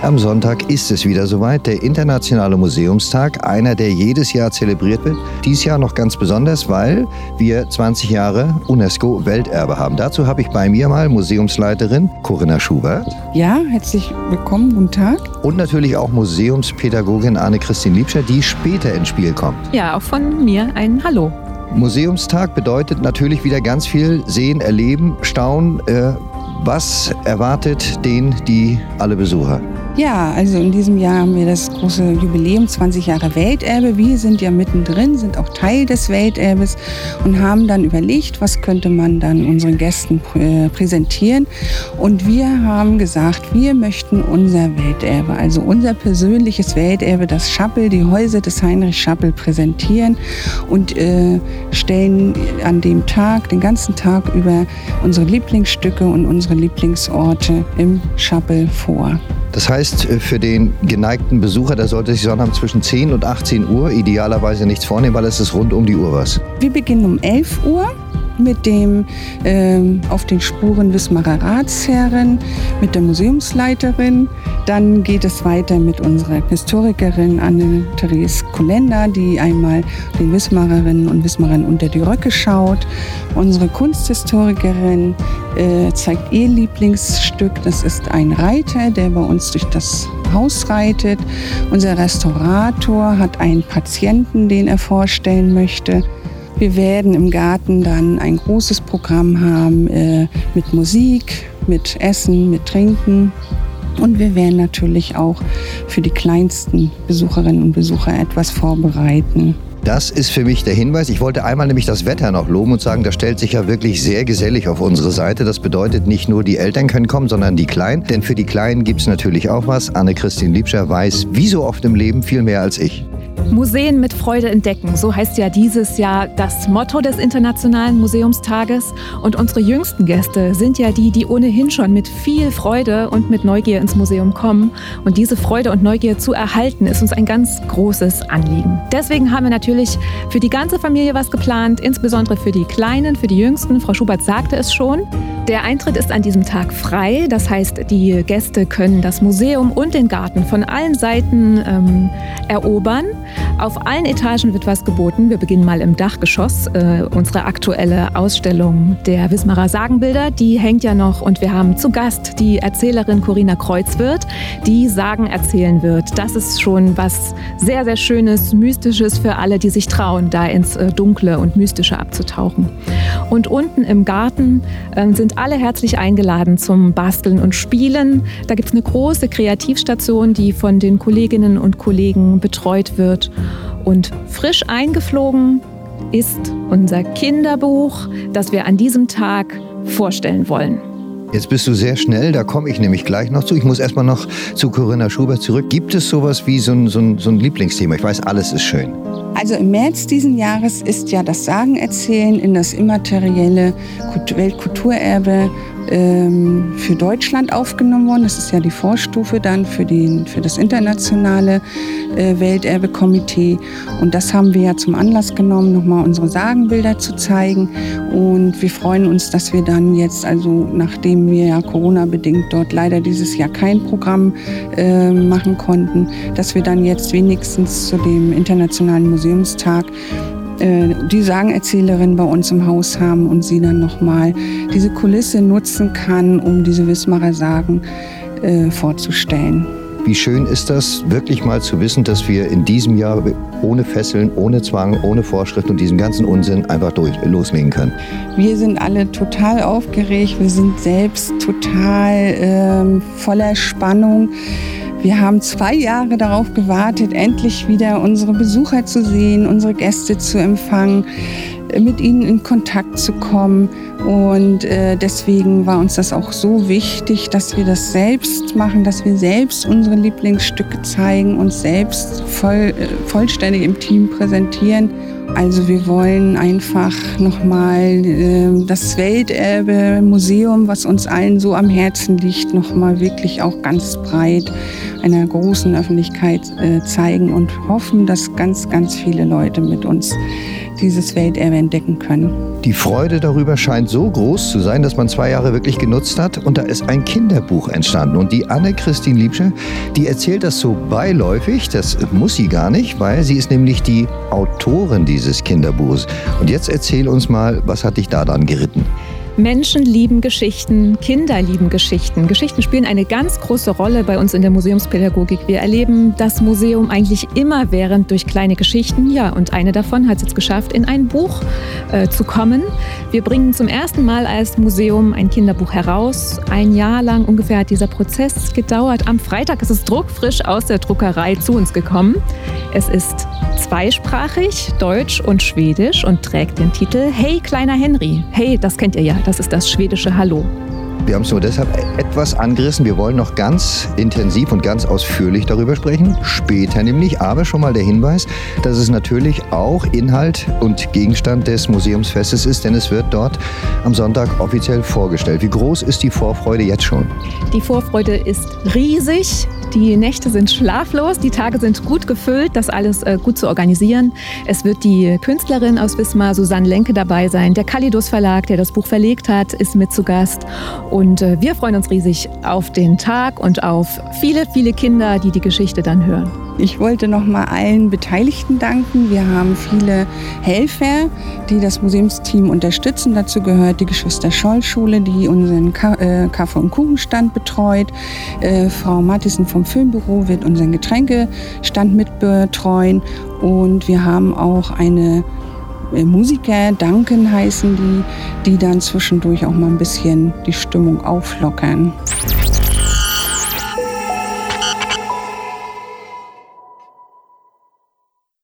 Am Sonntag ist es wieder soweit, der Internationale Museumstag, einer, der jedes Jahr zelebriert wird. Dies Jahr noch ganz besonders, weil wir 20 Jahre UNESCO-Welterbe haben. Dazu habe ich bei mir mal Museumsleiterin Corinna Schubert. Ja, herzlich willkommen, guten Tag. Und natürlich auch Museumspädagogin Anne-Christine Liebscher, die später ins Spiel kommt. Ja, auch von mir ein Hallo. Museumstag bedeutet natürlich wieder ganz viel sehen, erleben, staunen. Äh, was erwartet den, die alle Besucher? Ja, also in diesem Jahr haben wir das große Jubiläum 20 Jahre Welterbe. Wir sind ja mittendrin, sind auch Teil des Welterbes und haben dann überlegt, was könnte man dann unseren Gästen präsentieren. Und wir haben gesagt, wir möchten unser Welterbe, also unser persönliches Welterbe, das Schappel, die Häuser des Heinrich Schappel präsentieren und äh, stellen an dem Tag, den ganzen Tag über unsere Lieblingsstücke und unsere Lieblingsorte im Schappel vor. Das heißt, äh, für den geneigten Besucher, der sollte sich Sonntag zwischen 10 und 18 Uhr idealerweise nichts vornehmen, weil es ist rund um die Uhr was. Wir beginnen um 11 Uhr mit dem ähm, Auf den Spuren Wismarer Ratsherren, mit der Museumsleiterin. Dann geht es weiter mit unserer Historikerin Anne-Therese Kolender, die einmal den Wismarerinnen und Wismarern unter die Röcke schaut. Unsere Kunsthistorikerin äh, zeigt ihr Lieblingsstück. Das ist ein Reiter, der bei uns durch das Haus reitet. Unser Restaurator hat einen Patienten, den er vorstellen möchte. Wir werden im Garten dann ein großes Programm haben äh, mit Musik, mit Essen, mit Trinken. Und wir werden natürlich auch für die kleinsten Besucherinnen und Besucher etwas vorbereiten. Das ist für mich der Hinweis. Ich wollte einmal nämlich das Wetter noch loben und sagen, das stellt sich ja wirklich sehr gesellig auf unsere Seite. Das bedeutet, nicht nur die Eltern können kommen, sondern die Kleinen. Denn für die Kleinen gibt es natürlich auch was. Anne-Christine Liebscher weiß, wie so oft im Leben, viel mehr als ich. Museen mit Freude entdecken, so heißt ja dieses Jahr das Motto des Internationalen Museumstages. Und unsere jüngsten Gäste sind ja die, die ohnehin schon mit viel Freude und mit Neugier ins Museum kommen. Und diese Freude und Neugier zu erhalten, ist uns ein ganz großes Anliegen. Deswegen haben wir natürlich für die ganze Familie was geplant, insbesondere für die Kleinen, für die Jüngsten. Frau Schubert sagte es schon. Der Eintritt ist an diesem Tag frei. Das heißt, die Gäste können das Museum und den Garten von allen Seiten ähm, erobern. Auf allen Etagen wird was geboten. Wir beginnen mal im Dachgeschoss. Äh, unsere aktuelle Ausstellung der Wismarer Sagenbilder, die hängt ja noch und wir haben zu Gast die Erzählerin Corinna Kreuzwirth, die Sagen erzählen wird. Das ist schon was sehr, sehr Schönes, Mystisches für alle, die sich trauen, da ins äh, Dunkle und Mystische abzutauchen. Und unten im Garten äh, sind alle herzlich eingeladen zum Basteln und Spielen. Da gibt es eine große Kreativstation, die von den Kolleginnen und Kollegen betreut wird. Und frisch eingeflogen ist unser Kinderbuch, das wir an diesem Tag vorstellen wollen. Jetzt bist du sehr schnell, da komme ich nämlich gleich noch zu. Ich muss erstmal noch zu Corinna Schubert zurück. Gibt es sowas wie so ein, so, ein, so ein Lieblingsthema? Ich weiß, alles ist schön. Also im März diesen Jahres ist ja das Sagenerzählen in das immaterielle Weltkulturerbe ähm, für Deutschland aufgenommen worden. Das ist ja die Vorstufe dann für, den, für das internationale äh, Welterbekomitee. Und das haben wir ja zum Anlass genommen, nochmal unsere Sagenbilder zu zeigen. Und wir freuen uns, dass wir dann jetzt, also nachdem wir ja Corona-bedingt dort leider dieses Jahr kein Programm äh, machen konnten, dass wir dann jetzt wenigstens zu dem Internationalen Museumstag die Sagenerzählerin bei uns im Haus haben und sie dann nochmal diese Kulisse nutzen kann, um diese Wismarer Sagen äh, vorzustellen. Wie schön ist das, wirklich mal zu wissen, dass wir in diesem Jahr ohne Fesseln, ohne Zwang, ohne Vorschrift und diesen ganzen Unsinn einfach durch, loslegen können. Wir sind alle total aufgeregt, wir sind selbst total äh, voller Spannung. Wir haben zwei Jahre darauf gewartet, endlich wieder unsere Besucher zu sehen, unsere Gäste zu empfangen, mit ihnen in Kontakt zu kommen. Und äh, deswegen war uns das auch so wichtig, dass wir das selbst machen, dass wir selbst unsere Lieblingsstücke zeigen, und selbst voll, äh, vollständig im Team präsentieren. Also wir wollen einfach nochmal äh, das Welterbe Museum, was uns allen so am Herzen liegt, nochmal wirklich auch ganz breit einer großen Öffentlichkeit äh, zeigen und hoffen, dass ganz, ganz viele Leute mit uns dieses Welterbe entdecken können. Die Freude darüber scheint so groß zu sein, dass man zwei Jahre wirklich genutzt hat und da ist ein Kinderbuch entstanden. Und die Anne-Christine Liebsche, die erzählt das so beiläufig, das muss sie gar nicht, weil sie ist nämlich die Autorin dieses Kinderbuchs. Und jetzt erzähl uns mal, was hat dich da dann geritten? Menschen lieben Geschichten, Kinder lieben Geschichten. Geschichten spielen eine ganz große Rolle bei uns in der Museumspädagogik. Wir erleben das Museum eigentlich immerwährend durch kleine Geschichten. Ja, und eine davon hat es jetzt geschafft, in ein Buch äh, zu kommen. Wir bringen zum ersten Mal als Museum ein Kinderbuch heraus. Ein Jahr lang ungefähr hat dieser Prozess gedauert. Am Freitag ist es druckfrisch aus der Druckerei zu uns gekommen. Es ist zweisprachig, Deutsch und Schwedisch und trägt den Titel Hey kleiner Henry. Hey, das kennt ihr ja, das ist das schwedische Hallo. Wir haben es nur deshalb etwas angerissen. Wir wollen noch ganz intensiv und ganz ausführlich darüber sprechen. Später nämlich. Aber schon mal der Hinweis, dass es natürlich auch Inhalt und Gegenstand des Museumsfestes ist, denn es wird dort am Sonntag offiziell vorgestellt. Wie groß ist die Vorfreude jetzt schon? Die Vorfreude ist riesig. Die Nächte sind schlaflos, die Tage sind gut gefüllt, das alles äh, gut zu organisieren. Es wird die Künstlerin aus Wismar, Susanne Lenke, dabei sein. Der Kalidos Verlag, der das Buch verlegt hat, ist mit zu Gast. Äh, wir freuen uns riesig auf den Tag und auf viele, viele Kinder, die die Geschichte dann hören. Ich wollte noch mal allen Beteiligten danken. Wir haben viele Helfer, die das Museumsteam unterstützen. Dazu gehört die Geschwister Scholl Schule, die unseren äh, Kaffee- und Kuchenstand betreut. Äh, Frau Mattissen vom Filmbüro wird unseren Getränkestand mitbetreuen. Und wir haben auch eine Musiker, Danken heißen die, die dann zwischendurch auch mal ein bisschen die Stimmung auflockern.